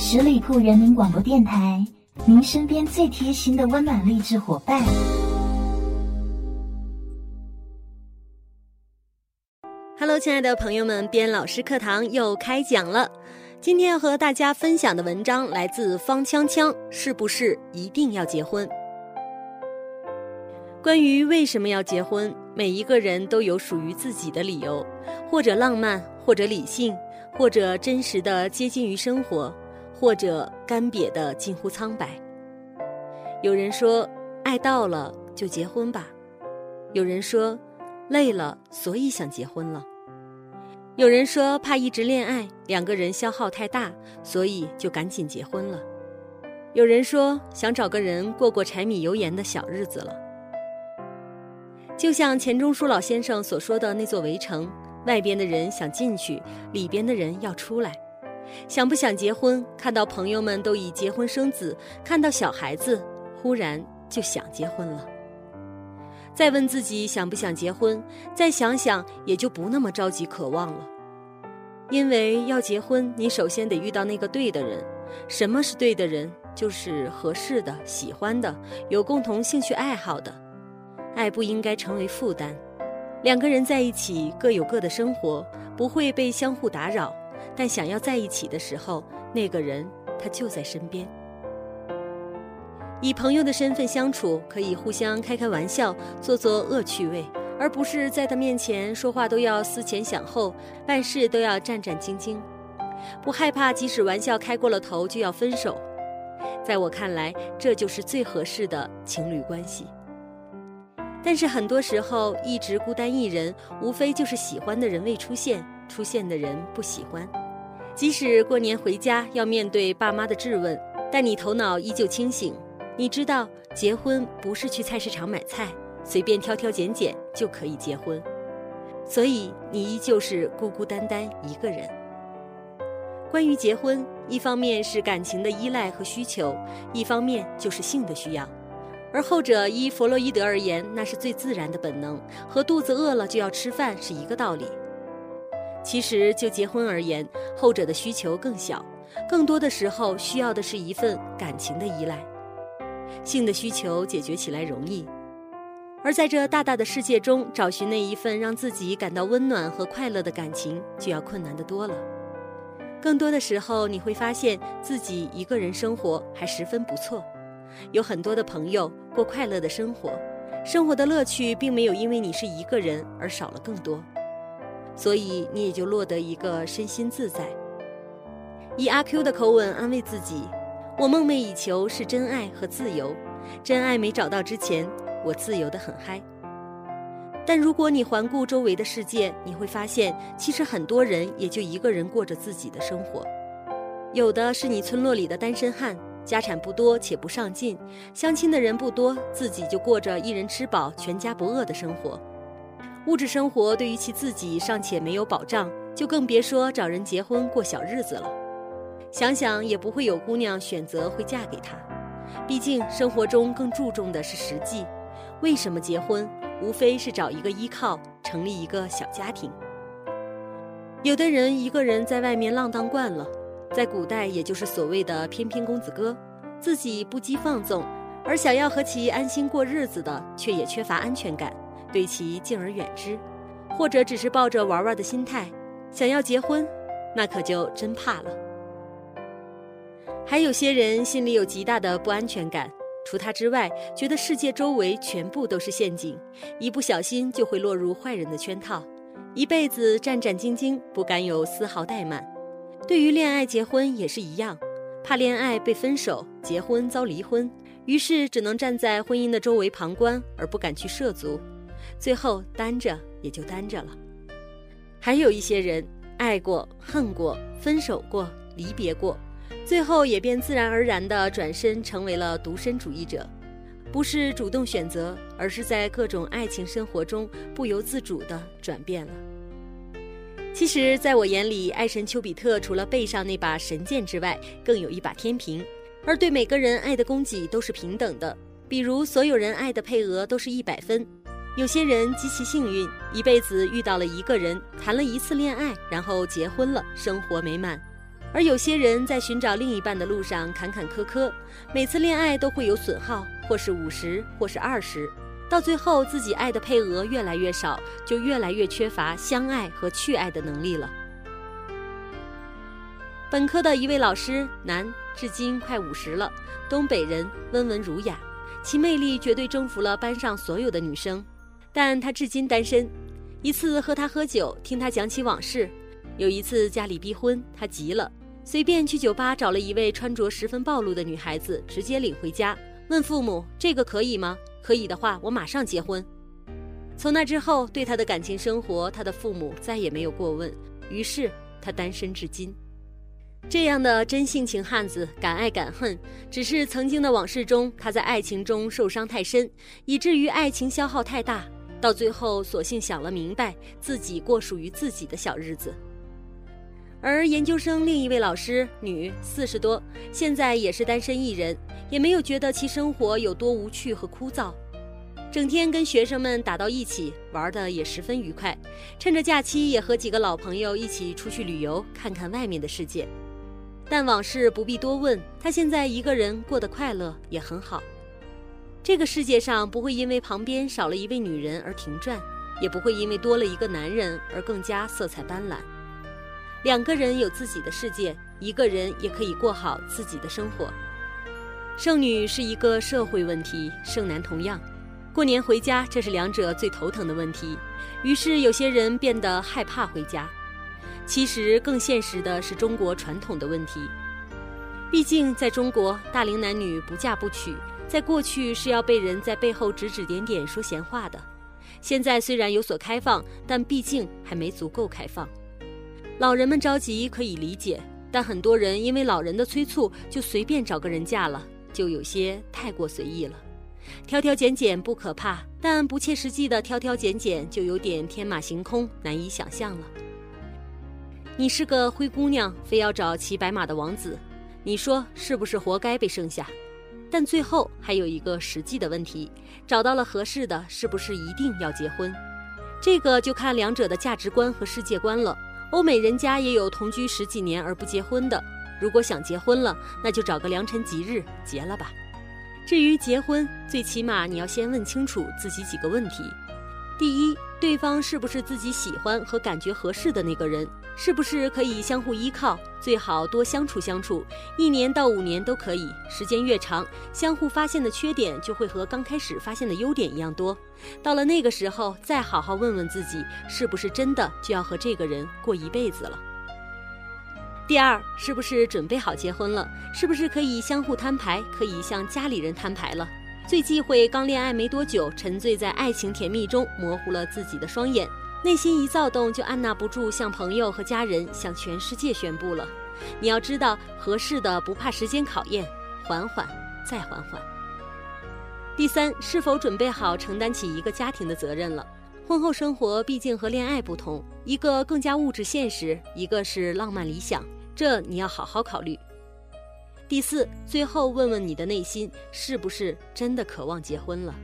十里铺人民广播电台，您身边最贴心的温暖励志伙伴。Hello，亲爱的朋友们，边老师课堂又开讲了。今天要和大家分享的文章来自方锵锵，是不是一定要结婚？关于为什么要结婚，每一个人都有属于自己的理由，或者浪漫，或者理性，或者真实的接近于生活，或者干瘪的近乎苍白。有人说，爱到了就结婚吧；有人说，累了所以想结婚了；有人说，怕一直恋爱两个人消耗太大，所以就赶紧结婚了；有人说，想找个人过过柴米油盐的小日子了。就像钱钟书老先生所说的那座围城，外边的人想进去，里边的人要出来。想不想结婚？看到朋友们都已结婚生子，看到小孩子，忽然就想结婚了。再问自己想不想结婚，再想想也就不那么着急渴望了。因为要结婚，你首先得遇到那个对的人。什么是对的人？就是合适的、喜欢的、有共同兴趣爱好的。爱不应该成为负担，两个人在一起各有各的生活，不会被相互打扰。但想要在一起的时候，那个人他就在身边。以朋友的身份相处，可以互相开开玩笑，做做恶趣味，而不是在他面前说话都要思前想后，办事都要战战兢兢，不害怕即使玩笑开过了头就要分手。在我看来，这就是最合适的情侣关系。但是很多时候，一直孤单一人，无非就是喜欢的人未出现，出现的人不喜欢。即使过年回家要面对爸妈的质问，但你头脑依旧清醒。你知道，结婚不是去菜市场买菜，随便挑挑拣拣就可以结婚。所以你依旧是孤孤单单一个人。关于结婚，一方面是感情的依赖和需求，一方面就是性的需要。而后者依弗洛伊德而言，那是最自然的本能，和肚子饿了就要吃饭是一个道理。其实就结婚而言，后者的需求更小，更多的时候需要的是一份感情的依赖。性的需求解决起来容易，而在这大大的世界中，找寻那一份让自己感到温暖和快乐的感情，就要困难得多了。更多的时候，你会发现自己一个人生活还十分不错。有很多的朋友过快乐的生活，生活的乐趣并没有因为你是一个人而少了更多，所以你也就落得一个身心自在。以阿 Q 的口吻安慰自己：“我梦寐以求是真爱和自由，真爱没找到之前，我自由的很嗨。”但如果你环顾周围的世界，你会发现，其实很多人也就一个人过着自己的生活，有的是你村落里的单身汉。家产不多且不上进，相亲的人不多，自己就过着一人吃饱全家不饿的生活。物质生活对于其自己尚且没有保障，就更别说找人结婚过小日子了。想想也不会有姑娘选择会嫁给他，毕竟生活中更注重的是实际。为什么结婚？无非是找一个依靠，成立一个小家庭。有的人一个人在外面浪荡惯了。在古代，也就是所谓的翩翩公子哥，自己不羁放纵，而想要和其安心过日子的，却也缺乏安全感，对其敬而远之，或者只是抱着玩玩的心态，想要结婚，那可就真怕了。还有些人心里有极大的不安全感，除他之外，觉得世界周围全部都是陷阱，一不小心就会落入坏人的圈套，一辈子战战兢兢，不敢有丝毫怠慢。对于恋爱、结婚也是一样，怕恋爱被分手，结婚遭离婚，于是只能站在婚姻的周围旁观，而不敢去涉足，最后单着也就单着了。还有一些人爱过、恨过、分手过、离别过，最后也便自然而然地转身成为了独身主义者，不是主动选择，而是在各种爱情生活中不由自主地转变了。其实，在我眼里，爱神丘比特除了背上那把神剑之外，更有一把天平，而对每个人爱的供给都是平等的。比如，所有人爱的配额都是一百分。有些人极其幸运，一辈子遇到了一个人，谈了一次恋爱，然后结婚了，生活美满；而有些人在寻找另一半的路上坎坎坷坷，每次恋爱都会有损耗，或是五十，或是二十，到最后自己爱的配额越来越少，就越来越缺乏相爱和去爱的能力了。本科的一位老师，男，至今快五十了，东北人，温文儒雅，其魅力绝对征服了班上所有的女生，但他至今单身。一次和他喝酒，听他讲起往事。有一次家里逼婚，他急了。随便去酒吧找了一位穿着十分暴露的女孩子，直接领回家，问父母：“这个可以吗？可以的话，我马上结婚。”从那之后，对他的感情生活，他的父母再也没有过问。于是他单身至今。这样的真性情汉子，敢爱敢恨，只是曾经的往事中，他在爱情中受伤太深，以至于爱情消耗太大，到最后索性想了明白，自己过属于自己的小日子。而研究生另一位老师，女，四十多，现在也是单身一人，也没有觉得其生活有多无趣和枯燥，整天跟学生们打到一起，玩的也十分愉快，趁着假期也和几个老朋友一起出去旅游，看看外面的世界。但往事不必多问，他现在一个人过得快乐，也很好。这个世界上不会因为旁边少了一位女人而停转，也不会因为多了一个男人而更加色彩斑斓。两个人有自己的世界，一个人也可以过好自己的生活。剩女是一个社会问题，剩男同样。过年回家，这是两者最头疼的问题。于是有些人变得害怕回家。其实更现实的是中国传统的问题。毕竟在中国，大龄男女不嫁不娶，在过去是要被人在背后指指点点说闲话的。现在虽然有所开放，但毕竟还没足够开放。老人们着急可以理解，但很多人因为老人的催促就随便找个人嫁了，就有些太过随意了。挑挑拣拣不可怕，但不切实际的挑挑拣拣就有点天马行空，难以想象了。你是个灰姑娘，非要找骑白马的王子，你说是不是活该被剩下？但最后还有一个实际的问题：找到了合适的，是不是一定要结婚？这个就看两者的价值观和世界观了。欧美人家也有同居十几年而不结婚的。如果想结婚了，那就找个良辰吉日结了吧。至于结婚，最起码你要先问清楚自己几个问题：第一，对方是不是自己喜欢和感觉合适的那个人？是不是可以相互依靠？最好多相处相处，一年到五年都可以。时间越长，相互发现的缺点就会和刚开始发现的优点一样多。到了那个时候，再好好问问自己，是不是真的就要和这个人过一辈子了？第二，是不是准备好结婚了？是不是可以相互摊牌，可以向家里人摊牌了？最忌讳刚恋爱没多久，沉醉在爱情甜蜜中，模糊了自己的双眼。内心一躁动，就按捺不住向朋友和家人、向全世界宣布了。你要知道，合适的不怕时间考验，缓缓再缓缓。第三，是否准备好承担起一个家庭的责任了？婚后生活毕竟和恋爱不同，一个更加物质现实，一个是浪漫理想，这你要好好考虑。第四，最后问问你的内心，是不是真的渴望结婚了？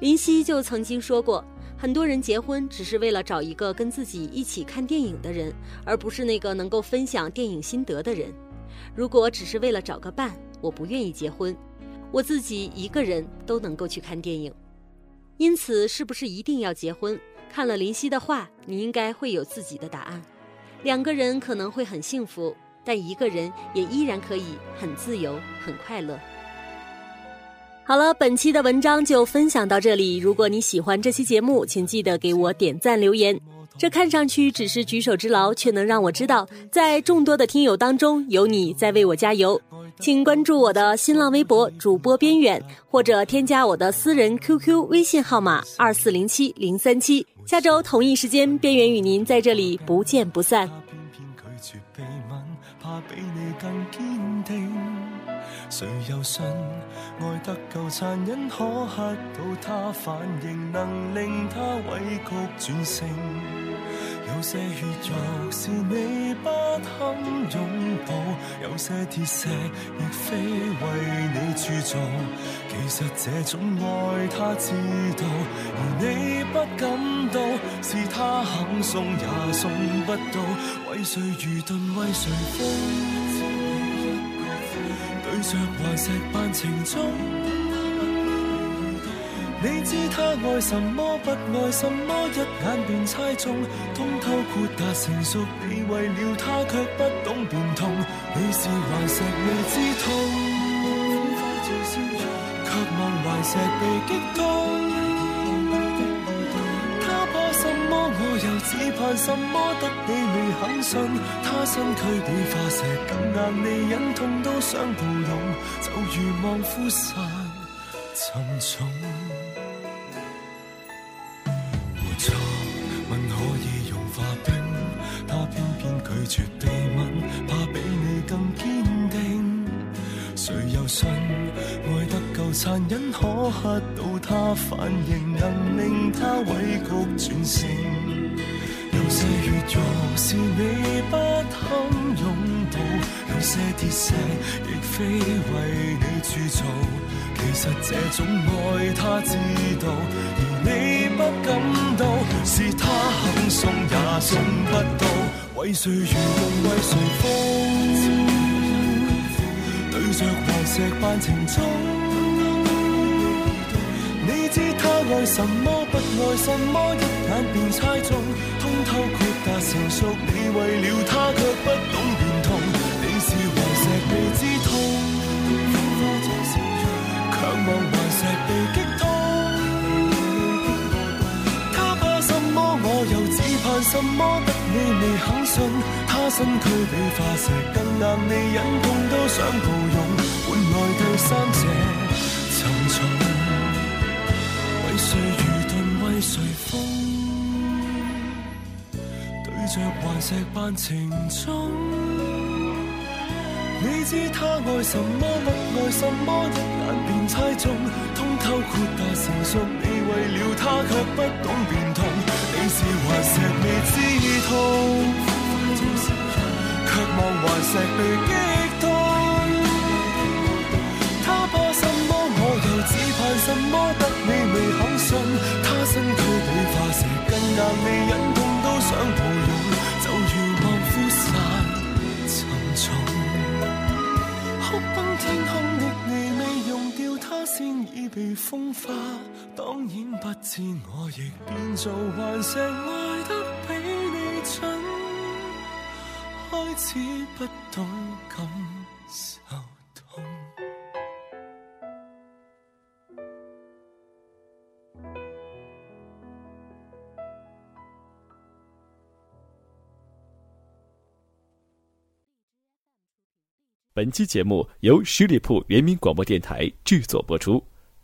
林夕就曾经说过。很多人结婚只是为了找一个跟自己一起看电影的人，而不是那个能够分享电影心得的人。如果只是为了找个伴，我不愿意结婚。我自己一个人都能够去看电影。因此，是不是一定要结婚？看了林夕的话，你应该会有自己的答案。两个人可能会很幸福，但一个人也依然可以很自由、很快乐。好了，本期的文章就分享到这里。如果你喜欢这期节目，请记得给我点赞留言。这看上去只是举手之劳，却能让我知道，在众多的听友当中，有你在为我加油。请关注我的新浪微博主播边远，或者添加我的私人 QQ 微信号码二四零七零三七。下周同一时间，边远与您在这里不见不散。谁又信爱得够残忍，可吓到他反应，能令他委曲转性。有些血肉是你不堪拥抱。有些铁石亦非为你铸造。其实这种爱他知道，而你不感到，是他肯送也送不到。为谁愚钝，为谁疯？对着顽石扮情钟。你知他爱什么，不爱什么，一眼便猜中。通透豁达成熟，你为了他却不懂变通。你是顽石未知痛，却望顽石被击中。又只盼什么，得你未肯信。他身躯比化石更硬，你忍痛都想抱拥，就如望夫散沉重。无错，吻可以融化冰，他偏偏拒绝地吻，怕比你更坚定。谁又信爱得够残忍，可吓到他反应，能令他委曲转胜。有些血肉是你不堪拥抱，有些铁石亦非为你铸造。其实这种爱他知道，而你不感到，是他肯送也送不到。为谁愚钝，为谁疯？对着顽石扮情衷。你知他爱什么，不爱什么，一眼便猜中。通透豁达成熟，你为了他却不懂变通。你是顽石未知痛，却望顽石被击痛。他怕什么，我又只盼什么？你未肯信，他身躯比化石更硬，你忍痛。都想抱拥，换来第三者着顽石扮情衷。你知他爱什么，不爱什么，一眼便猜中。通透豁达成熟，你为了他却不懂变通。你是顽石未知痛，却望顽石被击痛。他怕什么，我又只盼什么？得你未肯信，他身躯比化石更硬，你忍痛都想抱风化。当然不知我亦变做顽石，爱得比你准，开始不懂感受痛。本期节目由十里铺人民广播电台制作播出。